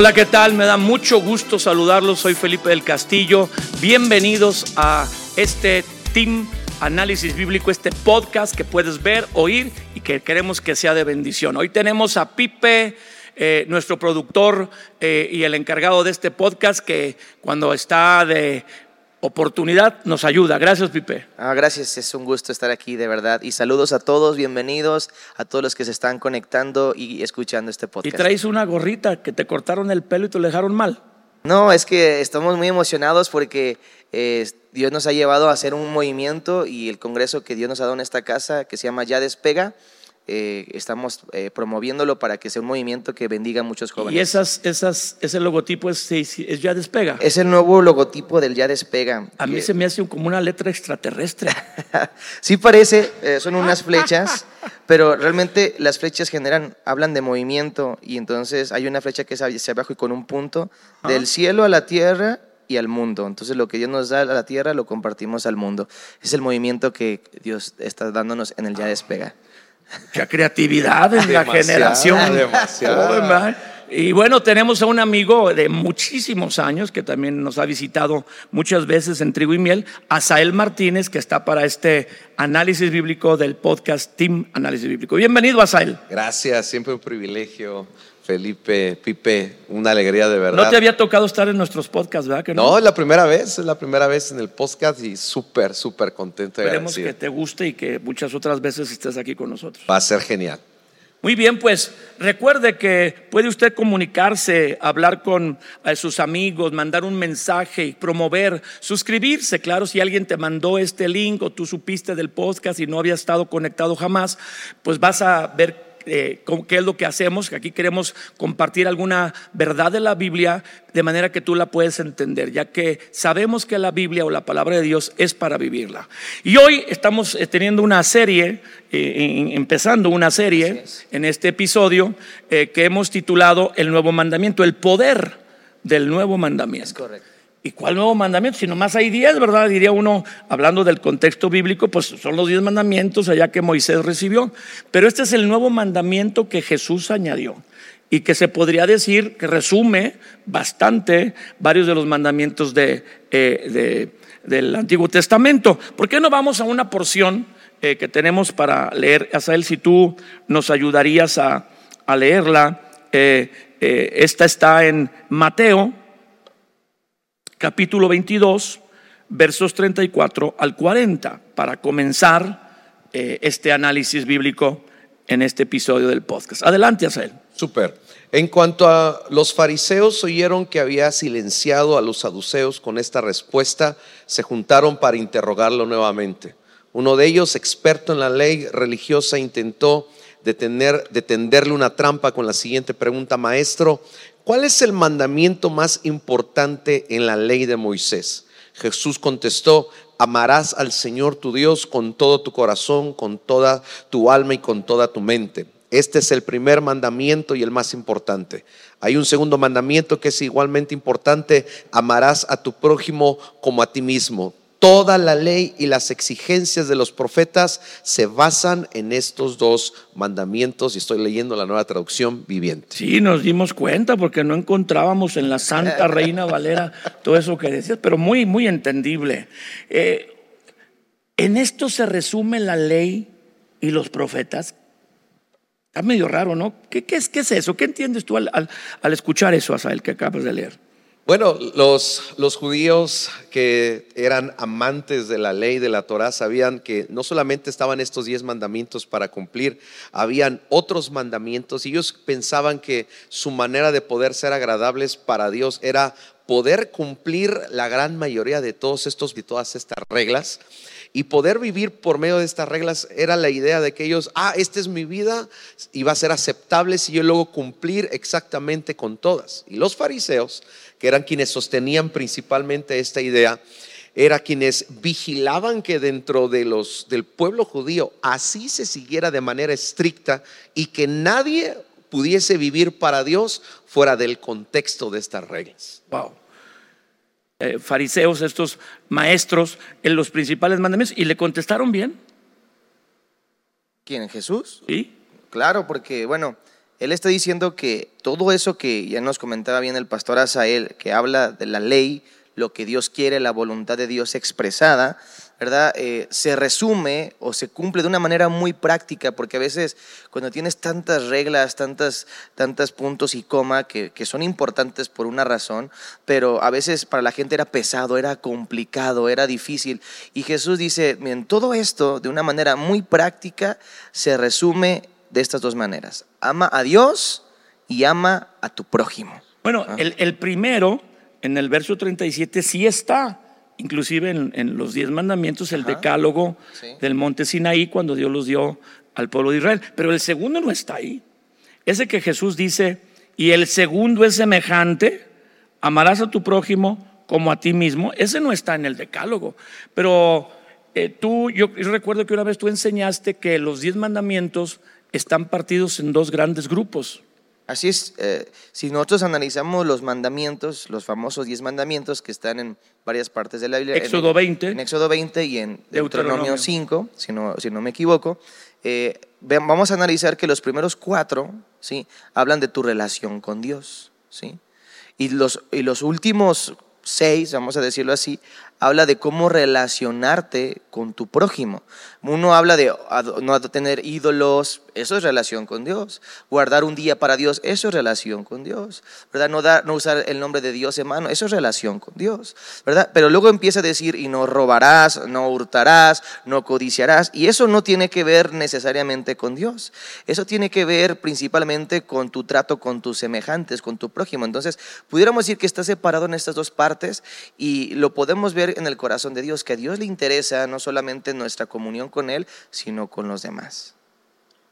Hola, ¿qué tal? Me da mucho gusto saludarlos. Soy Felipe del Castillo. Bienvenidos a este Team Análisis Bíblico, este podcast que puedes ver, oír y que queremos que sea de bendición. Hoy tenemos a Pipe, eh, nuestro productor eh, y el encargado de este podcast, que cuando está de oportunidad nos ayuda. Gracias, Pipe. Ah, gracias, es un gusto estar aquí, de verdad. Y saludos a todos, bienvenidos a todos los que se están conectando y escuchando este Y podcast. traes una gorrita que te cortaron el pelo y te lo dejaron mal. No, es que estamos muy emocionados porque eh, Dios nos ha llevado a hacer un movimiento y el congreso que Dios nos ha dado en esta casa, que se llama Ya Despega, eh, estamos eh, promoviéndolo para que sea un movimiento que bendiga a muchos jóvenes. Y esas, esas, ese logotipo es, es ya despega. Es el nuevo logotipo del Ya Despega. A mí que- se me hace como una letra extraterrestre. sí parece, eh, son unas flechas, pero realmente las flechas generan, hablan de movimiento y entonces hay una flecha que es hacia abajo y con un punto del cielo a la tierra y al mundo. Entonces lo que Dios nos da a la tierra lo compartimos al mundo. Es el movimiento que Dios está dándonos en el Ya Despega. Mucha creatividad en la generación. demasiada. Y bueno, tenemos a un amigo de muchísimos años que también nos ha visitado muchas veces en Trigo y Miel, Asael Martínez, que está para este análisis bíblico del podcast Team Análisis Bíblico. Bienvenido, Asael. Gracias, siempre un privilegio. Felipe, Pipe, una alegría de verdad. No te había tocado estar en nuestros podcasts, ¿verdad? Que No, es la primera vez, es la primera vez en el podcast y súper, súper contento. Esperemos que agradecido. te guste y que muchas otras veces estés aquí con nosotros. Va a ser genial. Muy bien, pues recuerde que puede usted comunicarse, hablar con eh, sus amigos, mandar un mensaje y promover, suscribirse. Claro, si alguien te mandó este link o tú supiste del podcast y no había estado conectado jamás, pues vas a ver eh, qué es lo que hacemos, que aquí queremos compartir alguna verdad de la Biblia de manera que tú la puedes entender, ya que sabemos que la Biblia o la palabra de Dios es para vivirla. Y hoy estamos eh, teniendo una serie, eh, empezando una serie en este episodio eh, que hemos titulado El Nuevo Mandamiento, el poder del Nuevo Mandamiento. correcto. ¿Y cuál nuevo mandamiento? Si nomás hay diez, ¿verdad? Diría uno, hablando del contexto bíblico, pues son los diez mandamientos allá que Moisés recibió. Pero este es el nuevo mandamiento que Jesús añadió y que se podría decir que resume bastante varios de los mandamientos de, eh, de- del Antiguo Testamento. ¿Por qué no vamos a una porción eh, que tenemos para leer? Asael, si tú nos ayudarías a, leerla. Eh, esta está en Mateo capítulo 22, versos 34 al 40, para comenzar eh, este análisis bíblico en este episodio del podcast. Adelante, Asael. Súper. En cuanto a los fariseos oyeron que había silenciado a los saduceos con esta respuesta, se juntaron para interrogarlo nuevamente. Uno de ellos, experto en la ley religiosa, intentó detener, detenderle una trampa con la siguiente pregunta, maestro, ¿cuál es el mandamiento más importante en la ley de Moisés? Jesús contestó, amarás al Señor tu Dios con todo tu corazón, con toda tu alma y con toda tu mente. Este es el primer mandamiento y el más importante. Hay un segundo mandamiento que es igualmente importante, amarás a tu prójimo como a ti mismo. Toda la ley y las exigencias de los profetas se basan en estos dos mandamientos y estoy leyendo la nueva traducción viviente. Sí, nos dimos cuenta porque no encontrábamos en la Santa Reina Valera todo eso que decías, pero muy, muy entendible. Eh, en esto se resume la ley y los profetas. Está medio raro, ¿no? ¿Qué, qué es, qué es eso? ¿Qué entiendes tú al, al- al escuchar eso, Asael, que acabas de leer? Bueno, los, los judíos que eran amantes de la ley de la Torah sabían que no solamente estaban estos diez mandamientos para cumplir, habían otros mandamientos y ellos pensaban que su manera de poder ser agradables para Dios era poder cumplir la gran mayoría de todos estos y todas estas reglas y poder vivir por medio de estas reglas era la idea de que ellos, ah, esta es mi vida y va a ser aceptable si yo luego cumplir exactamente con todas. Y los fariseos, que eran quienes sostenían principalmente esta idea, era quienes vigilaban que dentro de los del pueblo judío así se siguiera de manera estricta y que nadie pudiese vivir para Dios fuera del contexto de estas reglas. Wow. Eh, fariseos, estos maestros, en los principales mandamientos, y le contestaron bien. ¿Quién? ¿Jesús? ¿Sí? Claro, porque bueno, Él está diciendo que todo eso que ya nos comentaba bien el pastor Asael, que habla de la ley, lo que Dios quiere, la voluntad de Dios expresada, ¿verdad? Eh, se resume o se cumple de una manera muy práctica, porque a veces cuando tienes tantas reglas, tantas, tantas puntos y coma que, que, son importantes por una razón, pero a veces para la gente era pesado, era complicado, era difícil. Y Jesús dice, miren, todo esto de una manera muy práctica se resume de estas dos maneras. Ama a Dios y ama a tu prójimo. Bueno, ¿Ah? el, el primero, en el verso 37, sí está inclusive en, en, los diez mandamientos, el Ajá. decálogo Sí. del monte Sinaí, cuando Dios los dio al pueblo de Israel. Pero el segundo no está ahí. Ese que Jesús dice, y el segundo es semejante, amarás a tu prójimo como a ti mismo, ese no está en el decálogo. Pero eh, tú, yo, yo recuerdo que una vez tú enseñaste que los diez mandamientos están partidos en dos grandes grupos. Así es, eh, si nosotros analizamos los mandamientos, los famosos diez mandamientos que están en varias partes de la Biblia, Éxodo en, 20. en Éxodo 20 y en Deuteronomio. Deuteronomio 5, si no, si no me equivoco, eh, vamos a analizar que los primeros cuatro ¿sí? hablan de tu relación con Dios. ¿sí? Y, los, y los últimos seis, vamos a decirlo así, habla de cómo relacionarte con tu prójimo. Uno habla de no tener ídolos, eso es relación con Dios. Guardar un día para Dios, eso es relación con Dios. ¿Verdad? No, dar, no usar el nombre de Dios en mano, eso es relación con Dios. ¿Verdad? Pero luego empieza a decir, y no robarás, no hurtarás, no codiciarás. Y eso no tiene que ver necesariamente con Dios. Eso tiene que ver principalmente con tu trato con tus semejantes, con tu prójimo. Entonces, pudiéramos decir que está separado en estas dos partes y lo podemos ver en el corazón de Dios, que a Dios le interesa no solamente nuestra comunión con Él, sino con los demás.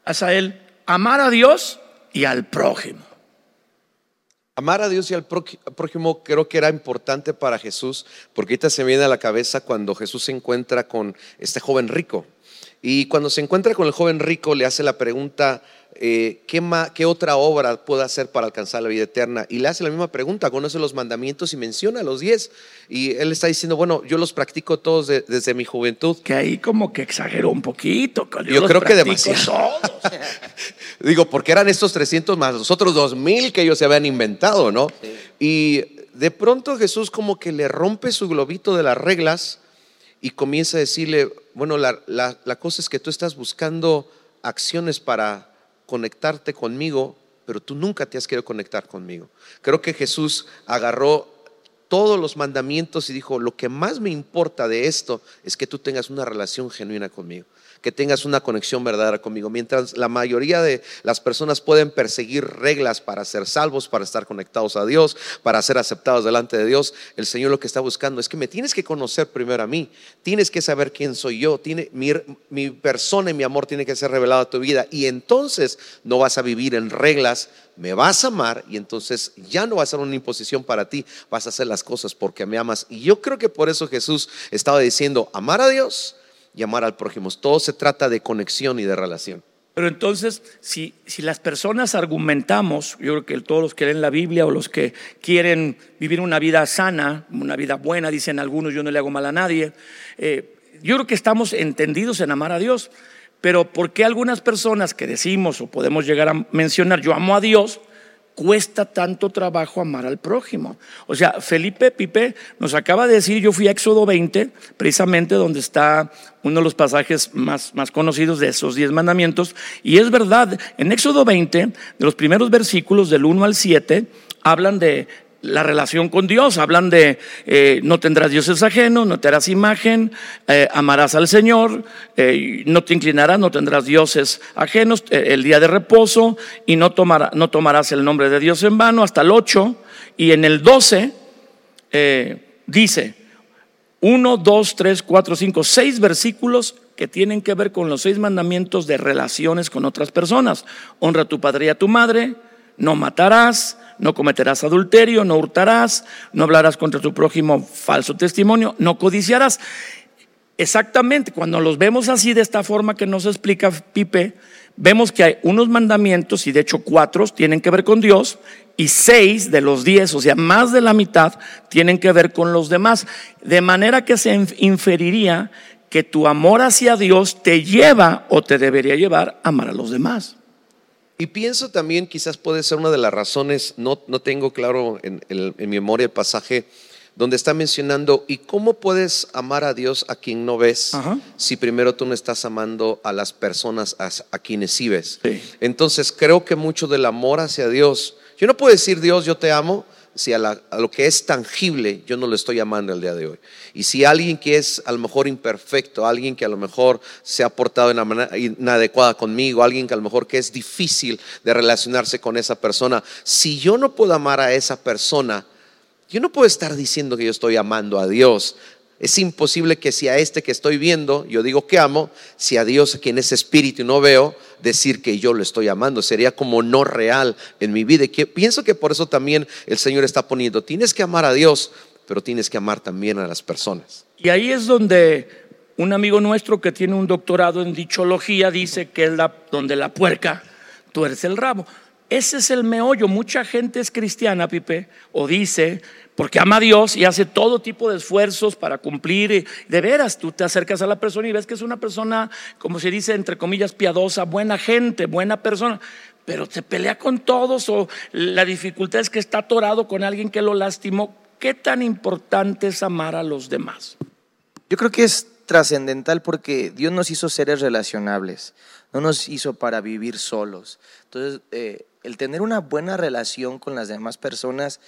Asael, amar a Dios y al prójimo. Amar a Dios y al pró- prójimo creo que era importante para Jesús, porque ahorita se me viene a la cabeza cuando Jesús se encuentra con este joven rico. Y cuando se encuentra con el joven rico, le hace la pregunta, eh, ¿qué, ma- ¿qué otra obra puedo hacer para alcanzar la vida eterna? Y le hace la misma pregunta, conoce los mandamientos y menciona los diez. Y él está diciendo, bueno, yo los practico todos de- desde mi juventud. Que ahí como que exageró un poquito. que Yo los creo que demasiado. Digo, porque eran estos 300 más los otros 2000 que ellos se habían inventado, ¿no? Y de pronto Jesús como que le rompe su globito de las reglas y comienza a decirle, bueno, la, la- la cosa es que tú estás buscando acciones para conectarte conmigo, pero tú nunca te has querido conectar conmigo. Creo que Jesús agarró todos los mandamientos y dijo, lo que más me importa de esto es que tú tengas una relación genuina conmigo, que tengas una conexión verdadera conmigo. Mientras la mayoría de las personas pueden perseguir reglas para ser salvos, para estar conectados a Dios, para ser aceptados delante de Dios, el Señor lo que está buscando es que me tienes que conocer primero a mí, tienes que saber quién soy yo, mi, mi persona y mi amor tiene que ser revelado a tu vida y entonces no vas a vivir en reglas me vas a amar y entonces ya no va a ser una imposición para ti, vas a hacer las cosas porque me amas. Y yo creo que por eso Jesús estaba diciendo, amar a Dios y amar al prójimo. Todo se trata de conexión y de relación. Pero entonces, si, si las personas argumentamos, yo creo que todos los que leen la Biblia o los que quieren vivir una vida sana, una vida buena, dicen algunos, yo no le hago mal a nadie, eh, yo creo que estamos entendidos en amar a Dios. Pero ¿por qué algunas personas que decimos o podemos llegar a mencionar, yo amo a Dios, cuesta tanto trabajo amar al prójimo? O sea, Felipe Pipe nos acaba de decir, yo fui a Éxodo 20, precisamente donde está uno de los pasajes más, más conocidos de esos diez mandamientos, y es verdad, en Éxodo 20, de los primeros versículos del 1 al 7, hablan de la relación con Dios. Hablan de eh, no tendrás dioses ajenos, no te harás imagen, eh, amarás al Señor, eh, no te inclinarás, no tendrás dioses ajenos, el día de reposo y no, no tomarás el nombre de Dios en vano, hasta el 8. Y en el 12 eh, dice 1, 2, 3, 4, 5, 6 versículos que tienen que ver con los seis mandamientos de relaciones con otras personas. Honra a tu padre y a tu madre, no matarás, no cometerás adulterio, no hurtarás, no hablarás contra tu prójimo falso testimonio, no codiciarás. Exactamente, cuando los vemos así de esta forma que nos explica Pipe, vemos que hay unos mandamientos, y de hecho cuatro tienen que ver con Dios, y seis de los diez, o sea, más de la mitad, tienen que ver con los demás. De manera que se inferiría que tu amor hacia Dios te lleva o te debería llevar a amar a los demás. Y pienso también, quizás puede ser una de las razones, no, no tengo claro en, en- en mi memoria el pasaje donde está mencionando, ¿y cómo puedes amar a Dios a quien no ves Ajá. si primero tú no estás amando a las personas a, a quienes sí ves? Sí. Entonces creo que mucho del amor hacia Dios, yo no puedo decir Dios, yo te amo, si a, lo que es tangible yo no lo estoy amando el día de hoy. Y si alguien que es a lo mejor imperfecto, alguien que a lo mejor se ha portado de una manera inadecuada conmigo, alguien que a lo mejor que es difícil de relacionarse con esa persona, si yo no puedo amar a esa persona, yo no puedo estar diciendo que yo estoy amando a Dios. Es imposible que si a este que estoy viendo yo digo que amo, si a Dios, a quien es espíritu, no veo, decir que yo lo estoy amando. Sería como no real en mi vida. Y que, pienso que por eso también el Señor está poniendo, tienes que amar a Dios, pero tienes que amar también a las personas. Y ahí es donde un amigo nuestro que tiene un doctorado en dichología dice que es la, donde la puerca tuerce el rabo. Ese es el meollo. Mucha gente es cristiana, Pipe, o dice, porque ama a Dios y hace todo tipo de esfuerzos para cumplir. Y de veras, tú te acercas a la persona y ves que es una persona, como se dice, entre comillas, piadosa, buena gente, buena persona. Pero se pelea con todos o la dificultad es que está atorado con alguien que lo lastimó. ¿Qué tan importante es amar a los demás? Yo creo que es trascendental porque Dios nos hizo seres relacionables, no nos hizo para vivir solos. Entonces, eh, el tener una buena relación con las demás personas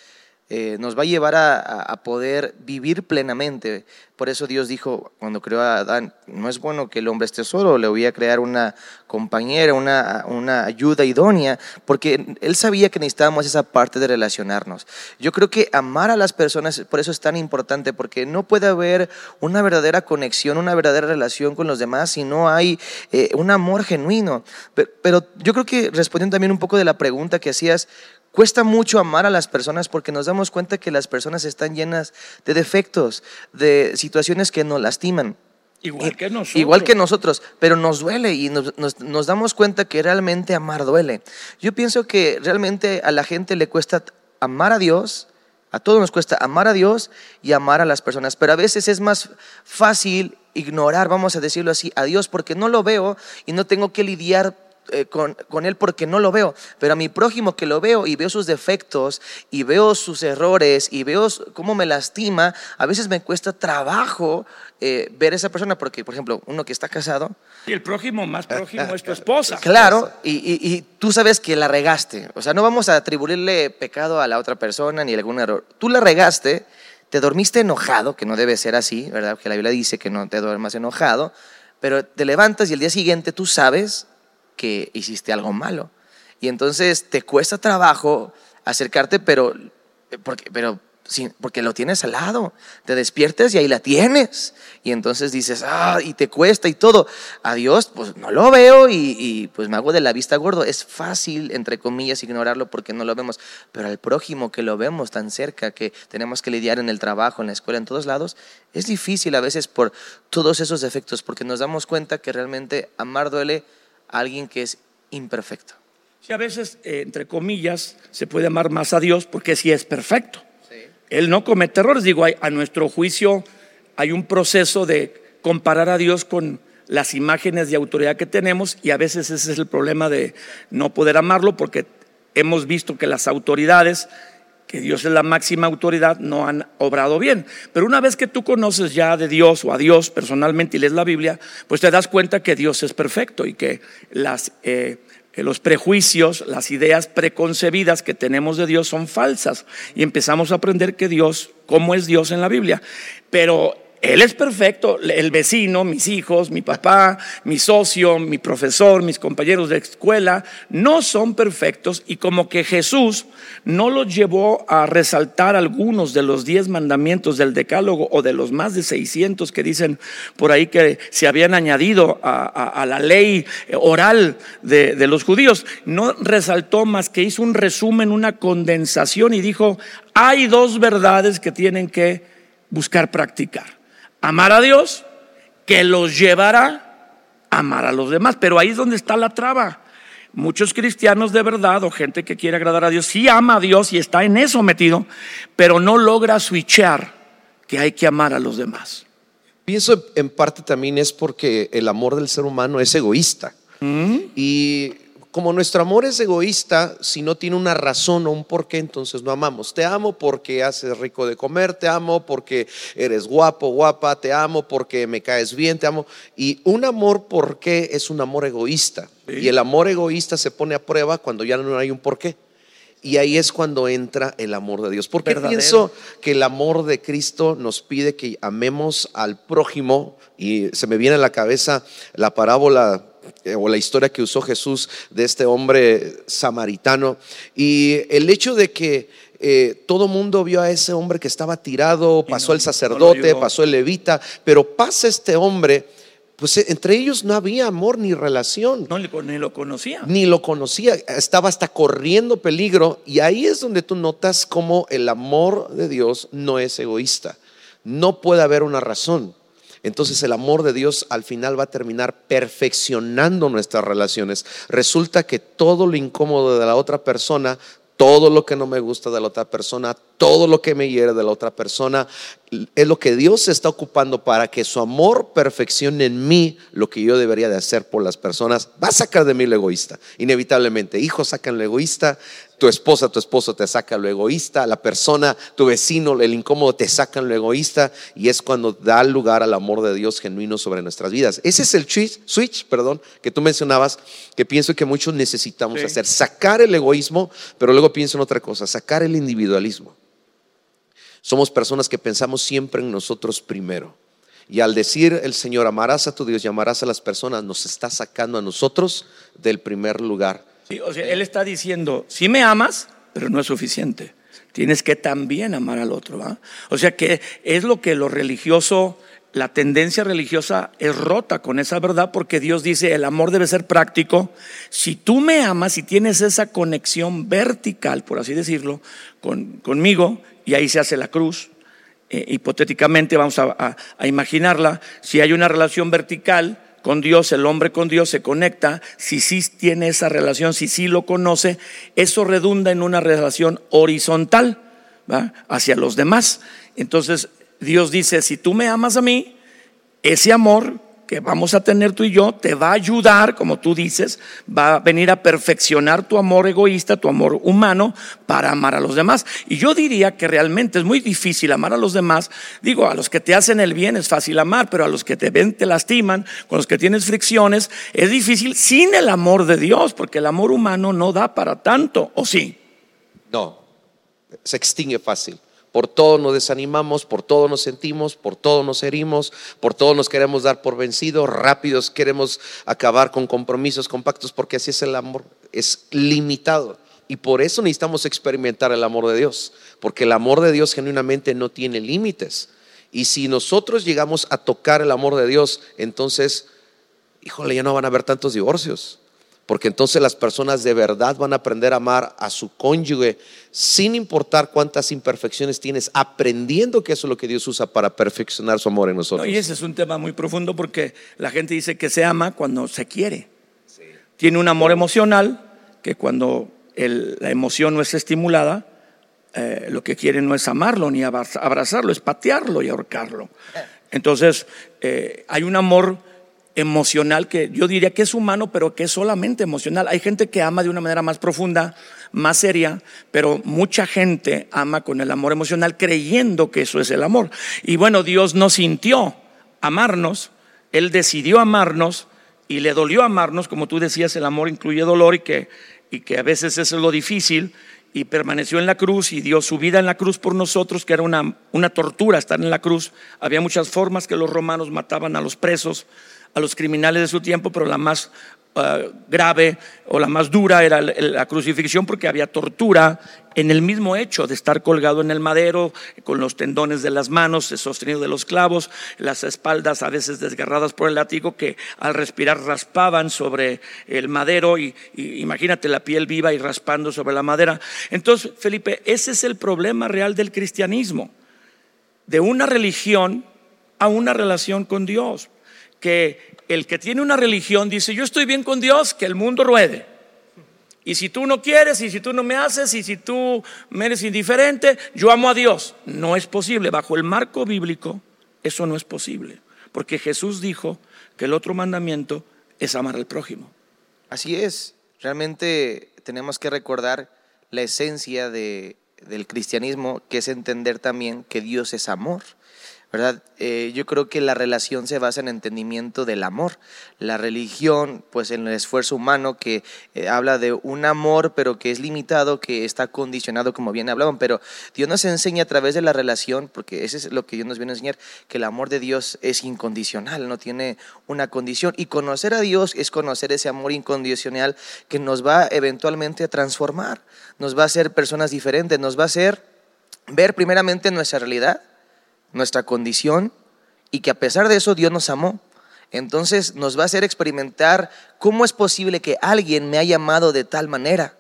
eh, nos va a llevar a, poder vivir plenamente. Por eso Dios dijo, cuando creó a Adán, no es bueno que el hombre esté solo, le voy a crear una compañera, una, una ayuda idónea, porque Él sabía que necesitábamos esa parte de relacionarnos. Yo creo que amar a las personas, por eso es tan importante, porque no puede haber una verdadera conexión, una verdadera relación con los demás si no hay eh, un amor genuino. Pero, pero yo creo que respondiendo también un poco de la pregunta que hacías, Cuesta mucho amar a las personas porque nos damos cuenta que las personas están llenas de defectos, de situaciones que nos lastiman. Igual que nosotros. Igual que nosotros, pero nos duele y nos, nos- nos damos cuenta que realmente amar duele. Yo pienso que realmente a la gente le cuesta amar a Dios, a todos nos cuesta amar a Dios y amar a las personas, pero a veces es más fácil ignorar, vamos a decirlo así, a Dios porque no lo veo y no tengo que lidiar eh, con, con él porque no lo veo, pero a mi prójimo que lo veo y veo sus defectos y veo sus errores y veo cómo me lastima, a veces me cuesta trabajo eh, ver a esa persona porque, por ejemplo, uno que está casado, Y el prójimo más prójimo es tu esposa. claro, y, y- y tú sabes que la regaste, o sea, no vamos a atribuirle pecado a la otra persona ni algún error, tú la regaste, te dormiste enojado, que no debe ser así, ¿verdad? Que la Biblia dice que no te duermas enojado, pero te levantas y el día siguiente tú sabes que hiciste algo malo. Y entonces te cuesta trabajo acercarte, pero, porque, pero porque lo tienes al lado. Te despiertas y ahí la tienes. Y entonces dices, ah, y te cuesta y todo. A Dios, pues no lo veo y, y, pues me hago de la vista gordo. Es fácil, entre comillas, ignorarlo porque no lo vemos. Pero al prójimo que lo vemos tan cerca, que tenemos que lidiar en el trabajo, en la escuela, en todos lados, es difícil a veces por todos esos defectos, porque nos damos cuenta que realmente amar duele a alguien que es imperfecto. Sí, a veces, eh, entre comillas, se puede amar más a Dios porque sí es perfecto. Él no comete errores. Digo, hay- a nuestro juicio hay un proceso de comparar a Dios con las imágenes de autoridad que tenemos y a veces ese es el problema de no poder amarlo porque hemos visto que las autoridades, que Dios es la máxima autoridad, no han obrado bien. Pero una vez que tú conoces ya de Dios o a Dios personalmente y lees la Biblia, pues te das cuenta que Dios es perfecto y que eh, que los prejuicios, las ideas preconcebidas que tenemos de Dios son falsas y empezamos a aprender que Dios, cómo es Dios en la Biblia. Pero Él es perfecto, el vecino, mis hijos, mi papá, mi socio, mi profesor, mis compañeros de escuela, no son perfectos y como que Jesús no los llevó a resaltar algunos de los diez mandamientos del decálogo o de los más de 600 que dicen por ahí que se habían añadido a, la ley oral de, de los judíos. No resaltó más que hizo un resumen, una condensación y dijo, hay dos verdades que tienen que buscar practicar. Amar a Dios, que los llevará a amar a los demás. Pero ahí es donde está la traba. Muchos cristianos de verdad o gente que quiere agradar a Dios, sí ama a Dios y está en eso metido, pero no logra switchar que hay que amar a los demás. Pienso en parte también es porque el amor del ser humano es egoísta. Y como nuestro amor es egoísta, si no tiene una razón o un porqué, entonces no amamos. Te amo porque haces rico de comer, te amo porque eres guapo, guapa, te amo porque me caes bien, te amo. Y un amor por qué es un amor egoísta. Y el amor egoísta se pone a prueba cuando ya no hay un porqué. Y ahí es cuando entra el amor de Dios. Porque pienso que el amor de Cristo nos pide que amemos al prójimo. Y se me viene a la cabeza la parábola o la historia que usó Jesús de este hombre samaritano. Y el hecho de que eh, todo mundo vio a ese hombre que estaba tirado, pasó el sacerdote, pasó el levita, pero pasa este hombre pues eh, entre ellos no había amor ni relación. No, ni lo conocía. Ni lo conocía, estaba hasta corriendo peligro y ahí es donde tú notas cómo el amor de Dios no es egoísta. No puede haber una razón. Entonces el amor de Dios al final va a terminar perfeccionando nuestras relaciones. Resulta que todo lo incómodo de la otra persona todo lo que no me gusta de la otra persona, todo lo que me hiere de la otra persona, es lo que Dios se está ocupando para que su amor perfeccione en mí lo que yo debería de hacer por las personas. Va a sacar de mí lo egoísta, inevitablemente. Hijos sacan lo egoísta, tu esposa, tu esposo te saca lo egoísta, la persona, tu vecino, el incómodo te sacan lo egoísta y es cuando da lugar al amor de Dios genuino sobre nuestras vidas. Ese es el switch, perdón, que tú mencionabas, que pienso que muchos necesitamos hacer, sacar el egoísmo, pero luego pienso en otra cosa, sacar el individualismo. Somos personas que pensamos siempre en nosotros primero. Y al decir el Señor, amarás a tu Dios y amarás a las personas, nos está sacando a nosotros del primer lugar o sea, él está diciendo, si me amas, pero no es suficiente. Tienes que también amar al otro. O sea que es lo que lo religioso, la tendencia religiosa es rota con esa verdad porque Dios dice, el amor debe ser práctico. Si tú me amas y tienes esa conexión vertical, por así decirlo, conmigo, y ahí se hace la cruz, eh, hipotéticamente vamos a imaginarla, si hay una relación vertical, con Dios, el hombre con Dios se conecta, si sí tiene esa relación, si sí lo conoce, eso redunda en una relación horizontal hacia los demás. Entonces Dios dice, si tú me amas a mí, ese amor que vamos a tener tú y yo te va a ayudar, como tú dices, va a venir a perfeccionar tu amor egoísta, tu amor humano, para amar a los demás. Y yo diría que realmente es muy difícil amar a los demás. Digo, a los que te hacen el bien es fácil amar, pero a los que te ven, te lastiman, con los que tienes fricciones, es difícil sin el amor de Dios, porque el amor humano no da para tanto, ¿o sí? No, se extingue fácil. Por todo nos desanimamos, por todo nos sentimos, por todo nos herimos, por todo nos queremos dar por vencidos, rápidos queremos acabar con compromisos, con pactos, porque así es el amor, es limitado. Y por eso necesitamos experimentar el amor de Dios, porque el amor de Dios genuinamente no tiene límites. Y si nosotros llegamos a tocar el amor de Dios, entonces, híjole, ya no van a haber tantos divorcios porque entonces las personas de verdad van a aprender a amar a su cónyuge sin importar cuántas imperfecciones tienes, aprendiendo que eso es lo que Dios usa para perfeccionar su amor en nosotros. y ese es un tema muy profundo porque la gente dice que se ama cuando se quiere. Tiene un amor emocional que cuando la emoción no es estimulada, eh, lo que quiere no es amarlo ni abrazarlo, es patearlo y ahorcarlo. Entonces, eh, hay un amor emocional que yo diría que es humano, pero que es solamente emocional. Hay gente que ama de una manera más profunda, más seria, pero mucha gente ama con el amor emocional creyendo que eso es el amor. Y bueno, Dios no sintió amarnos, Él decidió amarnos y le dolió amarnos, como tú decías, el amor incluye dolor y que, y que a veces es lo difícil, y permaneció en la cruz y dio su vida en la cruz por nosotros, que era una, una tortura estar en la cruz. Había muchas formas que los romanos mataban a los presos a los criminales de su tiempo, pero la más ah, grave o la más dura era la crucifixión porque había tortura en el mismo hecho de estar colgado en el madero, con los tendones de las manos sostenido de los clavos, las espaldas a veces desgarradas por el látigo que al respirar raspaban sobre el madero y, y imagínate la piel viva y raspando sobre la madera. Entonces, Felipe, ese es el problema real del cristianismo, de una religión a una relación con Dios que el que tiene una religión dice, yo estoy bien con Dios, que el mundo ruede. Y si tú no quieres, y si tú no me haces, y si tú me eres indiferente, yo amo a Dios. No es posible. Bajo el marco bíblico, eso no es posible. Porque Jesús dijo que el otro mandamiento es amar al prójimo. Así es. Realmente tenemos que recordar la esencia de, del cristianismo, que es entender también que Dios es amor. ¿Verdad? Eh, yo creo que la relación se basa en entendimiento del amor. La religión, pues en el esfuerzo humano que eh, habla de un amor, pero que es limitado, que está condicionado, como bien hablaban, pero Dios nos enseña a través de la relación, porque eso es lo que Dios nos viene a enseñar, que el amor de Dios es incondicional, no tiene una condición. Y conocer a Dios es conocer ese amor incondicional que nos va eventualmente a transformar, nos va a hacer personas diferentes, nos va a hacer ver primeramente nuestra realidad nuestra condición y que a pesar de eso Dios nos amó. Entonces nos va a hacer experimentar cómo es posible que alguien me haya amado de tal manera.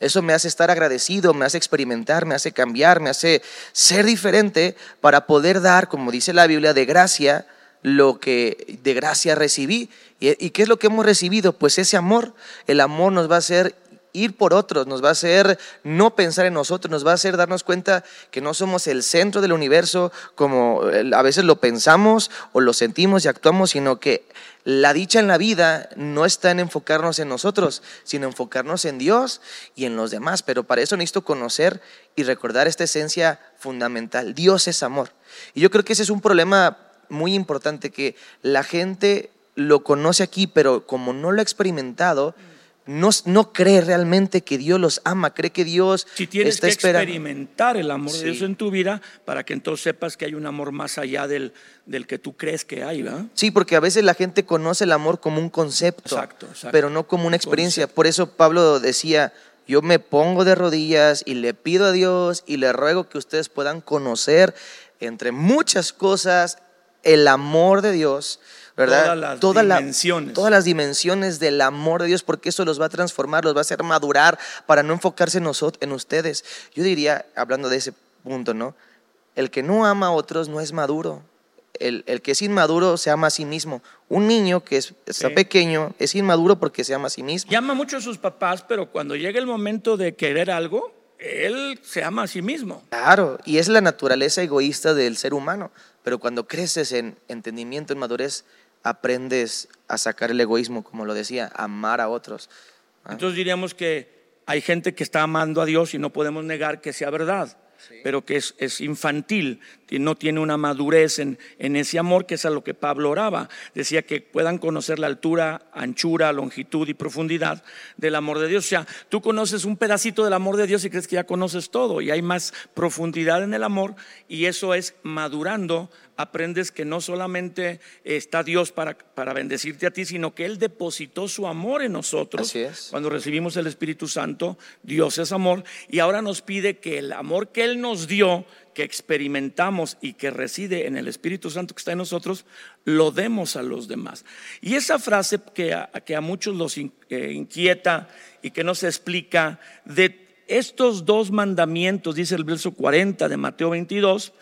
Eso me hace estar agradecido, me hace experimentar, me hace cambiar, me hace ser diferente para poder dar, como dice la Biblia, de gracia lo que de gracia recibí. ¿Y, qué es lo que hemos recibido? Pues ese amor. El amor nos va a hacer ir por otros, nos va a hacer no pensar en nosotros, nos va a hacer darnos cuenta que no somos el centro del universo como a veces lo pensamos o lo sentimos y actuamos, sino que la dicha en la vida no está en enfocarnos en nosotros, sino enfocarnos en Dios y en los demás. Pero para eso necesito conocer y recordar esta esencia fundamental. Dios es amor. Y yo creo que ese es un problema muy importante, que la gente lo conoce aquí, pero como no lo ha experimentado, no, cree realmente que Dios los ama, cree que Dios si tienes que experimentar el amor de Dios en tu vida para que entonces sepas que hay un amor más allá del, del que tú crees que hay, ¿verdad? Sí, porque a veces la gente conoce el amor como un concepto, pero no como una experiencia. Por eso Pablo decía, yo me pongo de rodillas y le pido a Dios y le ruego que ustedes puedan conocer entre muchas cosas el amor de Dios ¿verdad? Todas las dimensiones. todas las dimensiones del amor de Dios, porque eso los va a transformar, los va a hacer madurar para no enfocarse en, nosotros, en ustedes. Yo diría, hablando de ese punto, ¿no? El que no ama a otros no es maduro. El, que es inmaduro se ama a sí mismo. Un niño que es, está pequeño es inmaduro porque se ama a sí mismo. Llama mucho a sus papás, pero cuando llega el momento de querer algo, él se ama a sí mismo. Claro, y es la naturaleza egoísta del ser humano. Pero cuando creces en entendimiento, en madurez, aprendes a sacar el egoísmo, como lo decía, amar a otros. ¿Ah? Entonces diríamos que hay gente que está amando a Dios y no podemos negar que sea verdad, pero que es, es infantil, no tiene una madurez en, en, ese amor, que es a lo que Pablo oraba. Decía que puedan conocer la altura, anchura, longitud y profundidad del amor de Dios. O sea, tú conoces un pedacito del amor de Dios y crees que ya conoces todo y hay más profundidad en el amor y eso es madurando. Aprendes que no solamente está Dios para, para bendecirte a ti, sino que Él depositó su amor en nosotros. Así es. Cuando recibimos el Espíritu Santo, Dios es amor y ahora nos pide que el amor que Él nos dio, que experimentamos y que reside en el Espíritu Santo que está en nosotros, lo demos a los demás. Y esa frase que a, que a muchos los eh, inquieta y que no se explica, de estos dos mandamientos, dice el verso 40 de Mateo 22,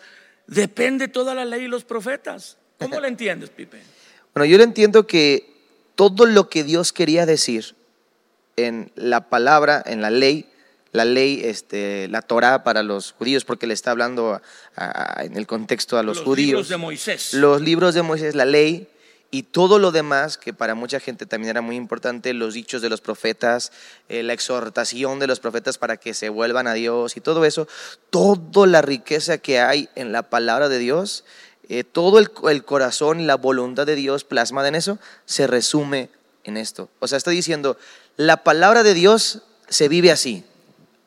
depende toda la ley y los profetas. ¿Cómo lo entiendes, Pipe? Bueno, yo lo entiendo que todo lo que Dios quería decir en la palabra, en la ley, la ley, este, la Torah para los judíos, porque le está hablando en el contexto a los, judíos. Los libros de Moisés. Los libros de Moisés, la ley y todo lo demás, que para mucha gente también era muy importante, los dichos de los profetas, eh, la exhortación de los profetas para que se vuelvan a Dios y todo eso, toda la riqueza que hay en la palabra de Dios, eh, todo el, el corazón y la voluntad de Dios plasmada en eso, se resume en esto. O sea, está diciendo, la palabra de Dios se vive así,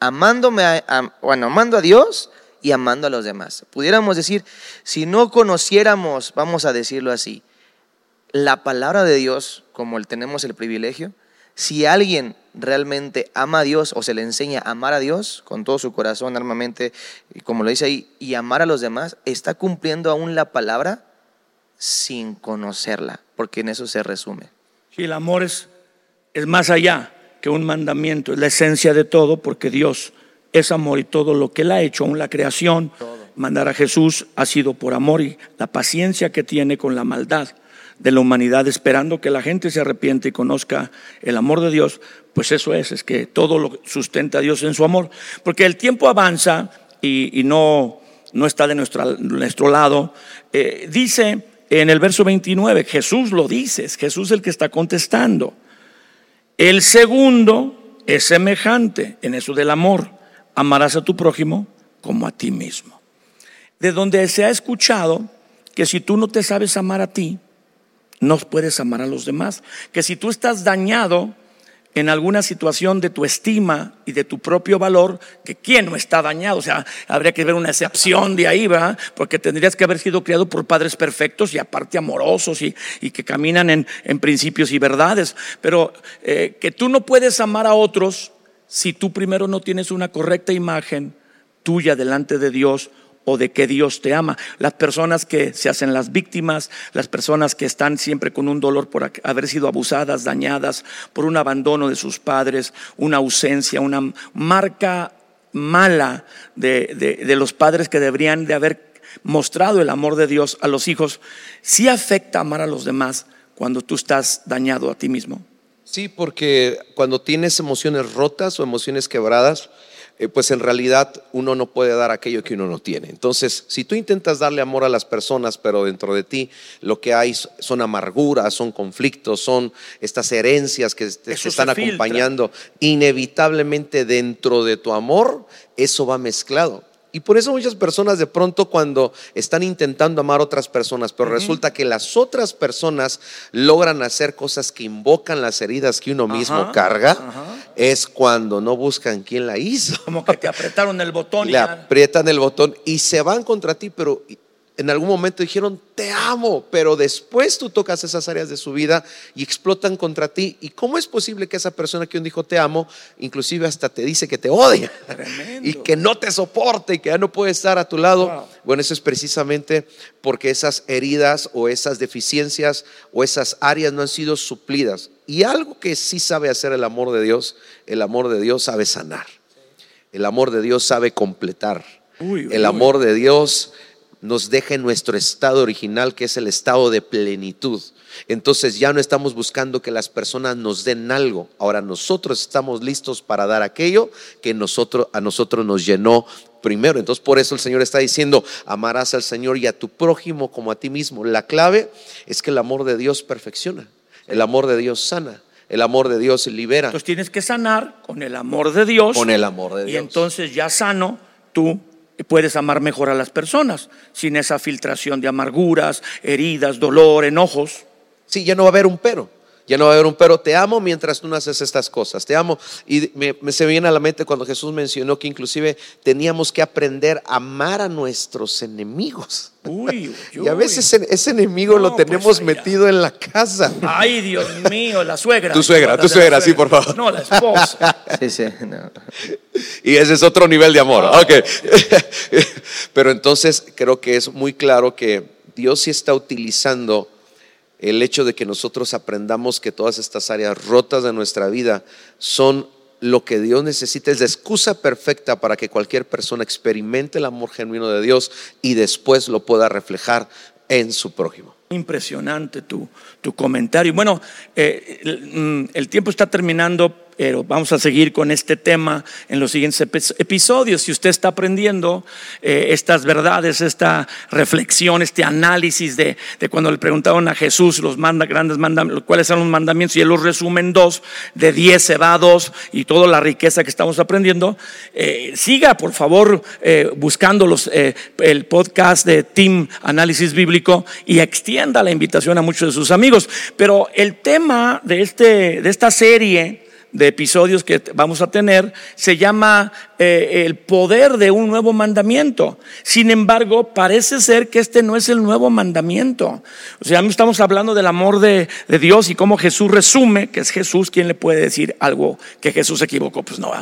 amándome bueno, amando a Dios y amando a los demás. Pudiéramos decir, si no conociéramos, vamos a decirlo así, la palabra de Dios, como el, tenemos el privilegio, si alguien realmente ama a Dios o se le enseña a amar a Dios con todo su corazón, armamente, como lo dice ahí, y amar a los demás, está cumpliendo aún la palabra sin conocerla, porque en eso se resume. Si el amor es, es más allá que un mandamiento, es la esencia de todo, porque Dios es amor y todo lo que Él ha hecho, aún la creación, mandar a Jesús ha sido por amor y la paciencia que tiene con la maldad de la humanidad, esperando que la gente se arrepiente y conozca el amor de Dios, pues eso es, es que todo lo sustenta a Dios en su amor, porque el tiempo avanza y, no, no está de nuestro, nuestro lado. Eh, dice en el verso 29, Jesús lo dice, es Jesús el que está contestando. El segundo es semejante en eso del amor. Amarás a tu prójimo como a ti mismo. De donde se ha escuchado que si tú no te sabes amar a ti, no puedes amar a los demás. Que si tú estás dañado en alguna situación de tu estima y de tu propio valor, que quién no está dañado, o sea, habría que ver una excepción de ahí, ¿verdad? Porque tendrías que haber sido criado por padres perfectos y aparte amorosos y, que caminan en, principios y verdades, pero eh, que tú no puedes amar a otros si tú primero no tienes una correcta imagen tuya delante de Dios o de que Dios te ama. Las personas que se hacen las víctimas, las personas que están siempre con un dolor por haber sido abusadas, dañadas, por un abandono de sus padres, una ausencia, una marca mala de, de los padres que deberían de haber mostrado el amor de Dios a los hijos, sí afecta amar a los demás cuando tú estás dañado a ti mismo. Sí, porque cuando tienes emociones rotas o emociones quebradas, eh, pues en realidad uno no puede dar aquello que uno no tiene. Entonces, si tú intentas darle amor a las personas, pero dentro de ti lo que hay son amarguras, son conflictos, son estas herencias que te, están acompañando, inevitablemente dentro de tu amor, eso va mezclado. Y por eso muchas personas de pronto cuando están intentando amar a otras personas, pero resulta que las otras personas logran hacer cosas que invocan las heridas que uno mismo carga, es cuando no buscan quién la hizo. Como que te apretaron el botón. Le aprietan el botón y se van contra ti, pero en algún momento dijeron, te amo, pero después tú tocas esas áreas de su vida y explotan contra ti. ¿Y cómo es posible que esa persona que un dijo te amo, inclusive hasta te dice que te odia y que no te soporte y que ya no puede estar a tu lado? Bueno, eso es precisamente porque esas heridas o esas deficiencias o esas áreas no han sido suplidas. Y algo que sí sabe hacer el amor de Dios, el amor de Dios sabe sanar. El amor de Dios sabe completar. el amor de Dios nos deja en nuestro estado original, que es el estado de plenitud. Entonces ya no estamos buscando que las personas nos den algo. Ahora nosotros estamos listos para dar aquello que nosotros, a nosotros nos llenó primero. Entonces por eso el Señor está diciendo, amarás al Señor y a tu prójimo como a ti mismo. La clave es que el amor de Dios perfecciona, el amor de Dios sana. El amor de Dios libera. Entonces tienes que sanar con el amor de Dios. Con el amor de Dios. Y entonces ya sano, tú puedes amar mejor a las personas sin esa filtración de amarguras, heridas, dolor, enojos. Sí, ya no va a haber un pero. Ya no va a haber un pero, te amo mientras tú no haces estas cosas, te amo. Y me, se viene a la mente cuando Jesús mencionó que inclusive teníamos que aprender a amar a nuestros enemigos. Uy, y a veces ese, enemigo lo pues tenemos metido en la casa. Ay, Dios mío, la suegra. Tu suegra, tu suegra, sí, por favor. No, la esposa. Sí, sí, Y ese es otro nivel de amor. Ok. Pero entonces creo que es muy claro que Dios sí está utilizando el hecho de que nosotros aprendamos que todas estas áreas rotas de nuestra vida son lo que Dios necesita, es la excusa perfecta para que cualquier persona experimente el amor genuino de Dios y después lo pueda reflejar en su prójimo. Impresionante tu, tu comentario. Bueno, eh, el, el tiempo está terminando, pero vamos a seguir con este tema en los siguientes episodios. Si usted está aprendiendo eh, estas verdades, esta reflexión, este análisis de, cuando le preguntaron a Jesús los grandes mandamientos, cuáles son los mandamientos, y él los resume en dos, de diez se va a dos, y toda la riqueza que estamos aprendiendo, eh, siga por favor eh, buscando el podcast de Team Análisis Bíblico y extienda la invitación a muchos de sus amigos. Pero el tema de, este, de esta serie, de episodios que vamos a tener se llama eh, el poder de un nuevo mandamiento. Sin embargo, parece ser que este no es el nuevo mandamiento. O sea, estamos hablando del amor de, Dios y cómo Jesús resume que es Jesús quien le puede decir algo que Jesús se equivocó. Pues no,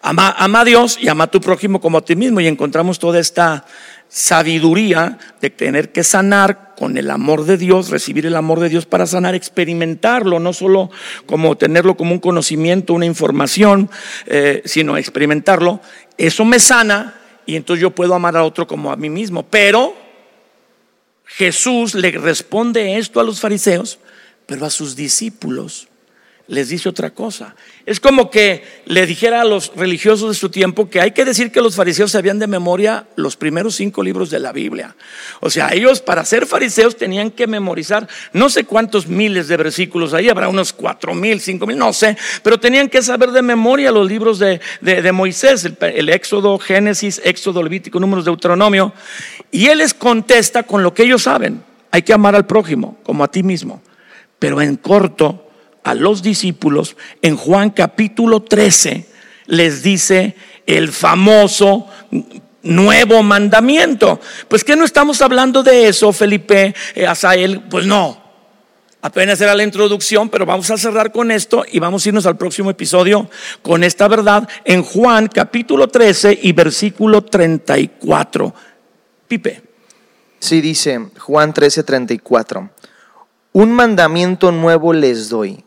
ama, ama a Dios y ama a tu prójimo como a ti mismo y encontramos toda esta sabiduría de tener que sanar con el amor de Dios, recibir el amor de Dios para sanar, experimentarlo, no solo como tenerlo como un conocimiento, una información, eh, sino experimentarlo. Eso me sana y entonces yo puedo amar a otro como a mí mismo. Pero Jesús le responde esto a los fariseos, pero a sus discípulos les dice otra cosa. Es como que le dijera a los religiosos de su tiempo que hay que decir que los fariseos sabían de memoria los primeros cinco libros de la Biblia. O sea, ellos para ser fariseos tenían que memorizar no sé cuántos miles de versículos, ahí habrá unos cuatro mil, cinco mil, no sé, pero tenían que saber de memoria los libros de, Moisés, el, el, Éxodo, Génesis, Éxodo, Levítico, Números, Deuteronomio. Y él les contesta con lo que ellos saben. Hay que amar al prójimo como a ti mismo. Pero en corto, a los discípulos, en Juan capítulo 13, les dice el famoso nuevo mandamiento. Pues que no estamos hablando de eso, Felipe, eh, Asael, pues no. Apenas era la introducción, pero vamos a cerrar con esto y vamos a irnos al próximo episodio con esta verdad en Juan capítulo 13 y versículo 34. Pipe. Sí, dice Juan 13, 34. Un mandamiento nuevo les doy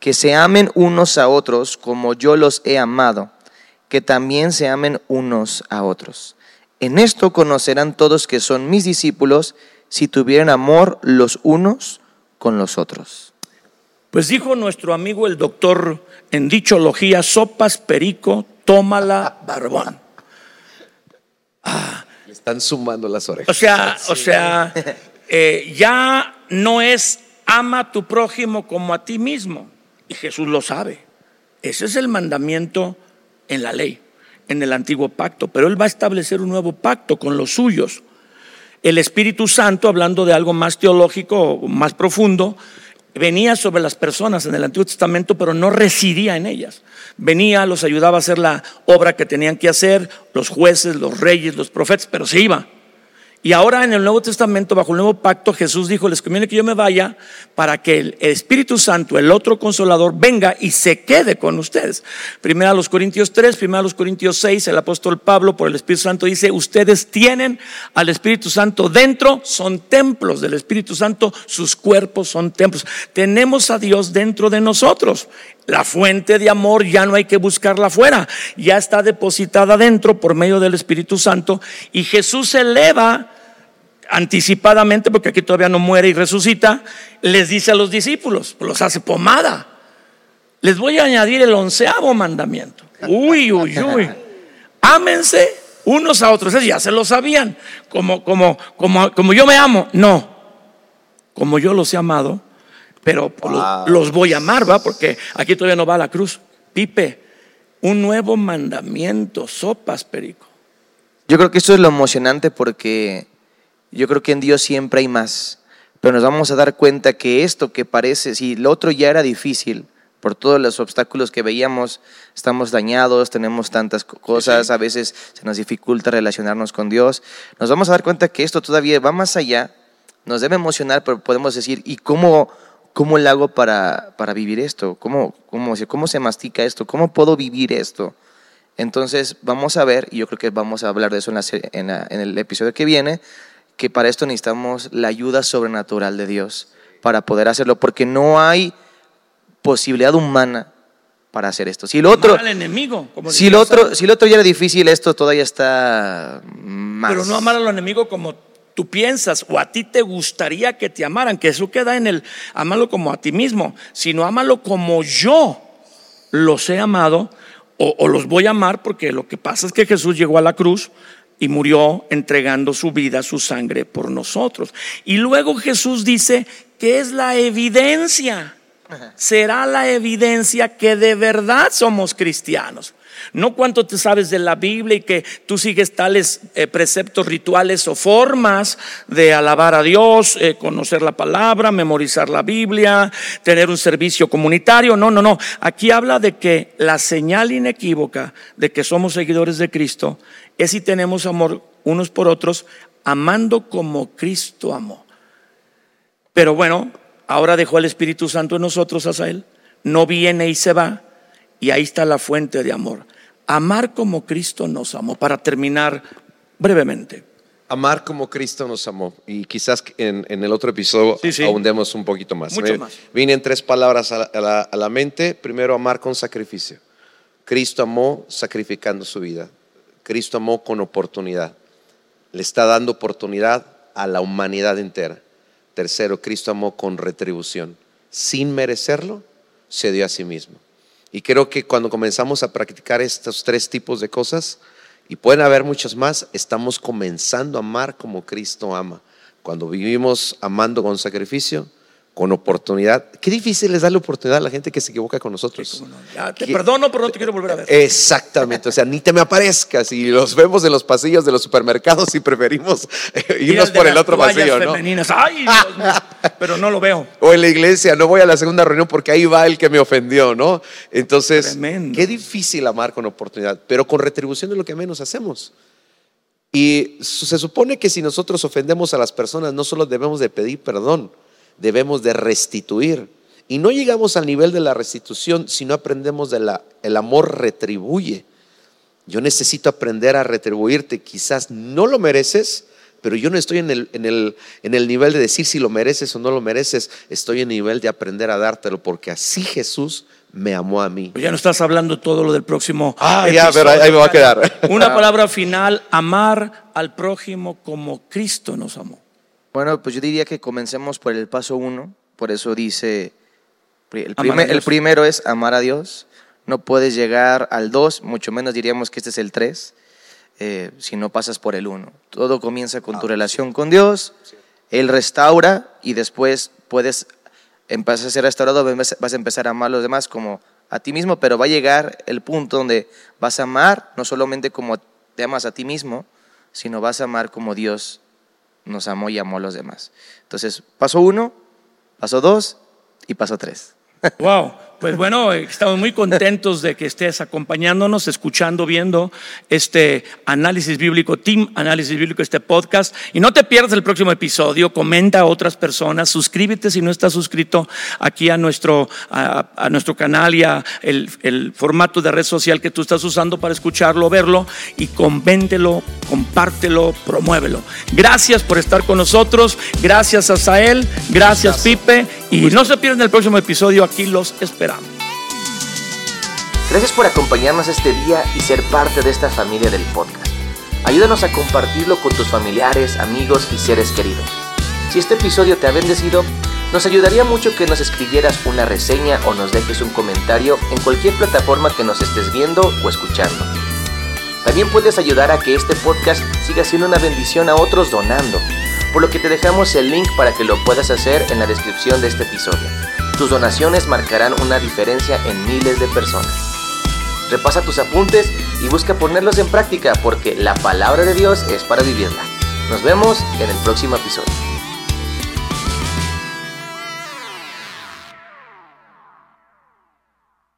que se amen unos a otros como yo los he amado, que también se amen unos a otros. En esto conocerán todos que son mis discípulos si tuvieran amor los unos con los otros. Pues dijo nuestro amigo el doctor en dichología, sopas perico, tómala barbón. Ah. Le están sumando las orejas. O sea, o sea, eh, ya no es ama a tu prójimo como a ti mismo. Y Jesús lo sabe. Ese es el mandamiento en la ley, en el antiguo pacto. Pero Él va a establecer un nuevo pacto con los suyos. El Espíritu Santo, hablando de algo más teológico, más profundo, venía sobre las personas en el Antiguo Testamento, pero no residía en ellas. Venía, los ayudaba a hacer la obra que tenían que hacer, los jueces, los reyes, los profetas, pero se iba. Y ahora en el Nuevo Testamento, bajo el nuevo pacto, Jesús dijo, les conviene que yo me vaya para que el Espíritu Santo, el otro consolador, venga y se quede con ustedes. Primero a los Corintios 3, primero a los Corintios 6, el apóstol Pablo por el Espíritu Santo dice, ustedes tienen al Espíritu Santo dentro, son templos del Espíritu Santo, sus cuerpos son templos. Tenemos a Dios dentro de nosotros. La fuente de amor ya no hay que buscarla afuera, ya está depositada dentro por medio del Espíritu Santo y Jesús eleva anticipadamente, porque aquí todavía no muere y resucita, les dice a los discípulos, los hace pomada. Les voy a añadir el onceavo mandamiento. Uy, uy, uy. Ámense unos a otros. ya se lo sabían. Como, como, como, como yo me amo. No. Como yo los he amado, pero los voy a amar, ¿va? Porque aquí todavía no va la cruz. Pipe, un nuevo mandamiento, sopas, perico. Yo creo que esto es lo emocionante porque yo creo que en Dios siempre hay más, pero nos vamos a dar cuenta que esto que parece, si lo otro ya era difícil, por todos los obstáculos que veíamos, estamos dañados, tenemos tantas cosas, a veces se nos dificulta relacionarnos con Dios, nos vamos a dar cuenta que esto todavía va más allá, nos debe emocionar, pero podemos decir, ¿y cómo, cómo lo hago para, para vivir esto? ¿Cómo, cómo, ¿Cómo se mastica esto? ¿Cómo puedo vivir esto? Entonces vamos a ver, y yo creo que vamos a hablar de eso en, en el episodio que viene, que para esto necesitamos la ayuda sobrenatural de Dios para poder hacerlo, porque no hay posibilidad humana para hacer esto. Si el otro, al enemigo, si el otro, si el otro ya era difícil, esto todavía está más. Pero no amar al enemigo como tú piensas o a ti te gustaría que te amaran, que eso queda en el amarlo como a ti mismo, sino amalo como yo los he amado o, o los voy a amar, porque lo que pasa es que Jesús llegó a la cruz y murió entregando su vida, su sangre por nosotros. Y luego Jesús dice que es la evidencia, será la evidencia que de verdad somos cristianos. No cuánto te sabes de la Biblia y que tú sigues tales eh, preceptos rituales o formas de alabar a Dios, eh, conocer la palabra, memorizar la Biblia, tener un servicio comunitario. No, no, no. Aquí habla de que la señal inequívoca de que somos seguidores de Cristo es si tenemos amor unos por otros, amando como Cristo amó. Pero bueno, ahora dejó el Espíritu Santo en nosotros, Asael, no viene y se va, y ahí está la fuente de amor. Amar como Cristo nos amó, para terminar brevemente. Amar como Cristo nos amó. Y quizás en, el otro episodio sí, ahondemos un poquito más. Mucho más. Vienen tres palabras a la mente. Primero, amar con sacrificio. Cristo amó sacrificando su vida. Cristo amó con oportunidad. Le está dando oportunidad a la humanidad entera. Tercero, Cristo amó con retribución. Sin merecerlo, se dio a sí mismo. Y creo que cuando comenzamos a practicar estos tres tipos de cosas, y pueden haber muchos más, estamos comenzando a amar como Cristo ama. Cuando vivimos amando con sacrificio, con oportunidad. Qué difícil es darle oportunidad a la gente que se equivoca con nosotros. Ya te perdono, pero no te quiero volver a ver. Exactamente, o sea, ni te me aparezcas y los vemos en los pasillos de los supermercados y preferimos eh, irnos por el otro pasillo, ¿no? femeninas. Ay, Dios mío, pero no lo veo. O en la iglesia, no voy a la segunda reunión porque ahí va el que me ofendió, ¿no? Entonces, Tremendo. qué difícil amar con oportunidad, pero con retribución es lo que menos hacemos. Y se supone que si nosotros ofendemos a las personas, no solo debemos de pedir perdón, debemos de restituir. Y no llegamos al nivel de la restitución si no aprendemos de la, el amor retribuye. Yo necesito aprender a retribuirte. Quizás no lo mereces, pero yo no estoy en el, en, el, en el nivel de decir si lo mereces o no lo mereces. Estoy en el nivel de aprender a dártelo porque así Jesús me amó a mí. Ya no estás hablando todo lo del próximo. Ah, ya, pero ahí me va a quedar. Una palabra final, amar al prójimo como Cristo nos amó. Bueno, pues yo diría que comencemos por el paso uno. Por eso dice, el, primer- primero es amar a Dios. No puedes llegar al dos, mucho menos diríamos que este es el tres, eh, si no pasas por el uno. Todo comienza con tu relación con Dios. Él restaura y después puedes empezar a ser restaurado, vas vas a empezar a amar a los demás como a ti mismo, pero va a llegar el punto donde vas a amar no solamente como te amas a ti mismo, sino vas a amar como Dios nos amó y amó a los demás. Entonces, paso uno, paso dos y paso tres. Wow, pues bueno, estamos muy contentos de que estés acompañándonos, escuchando, viendo este análisis bíblico, Team Análisis Bíblico, este podcast. Y no te pierdas el próximo episodio, comenta a otras personas, suscríbete si no estás suscrito aquí a nuestro, a, a nuestro canal y a el, el formato de red social que tú estás usando para escucharlo, verlo. Y convéntelo, compártelo, promuévelo. Gracias por estar con nosotros, gracias a Sael, gracias Pipe y no se pierdan el próximo episodio, aquí los esperamos. Gracias por acompañarnos este día y ser parte de esta familia del podcast. Ayúdanos a compartirlo con tus familiares, amigos y seres queridos. Si este episodio te ha bendecido, nos ayudaría mucho que nos escribieras una reseña o nos dejes un comentario en cualquier plataforma que nos estés viendo o escuchando. También puedes ayudar a que este podcast siga siendo una bendición a otros donando, por lo que te dejamos el link para que lo puedas hacer en la descripción de este episodio. Tus donaciones marcarán una diferencia en miles de personas. Repasa tus apuntes y busca ponerlos en práctica porque la palabra de Dios es para vivirla. Nos vemos en el próximo episodio.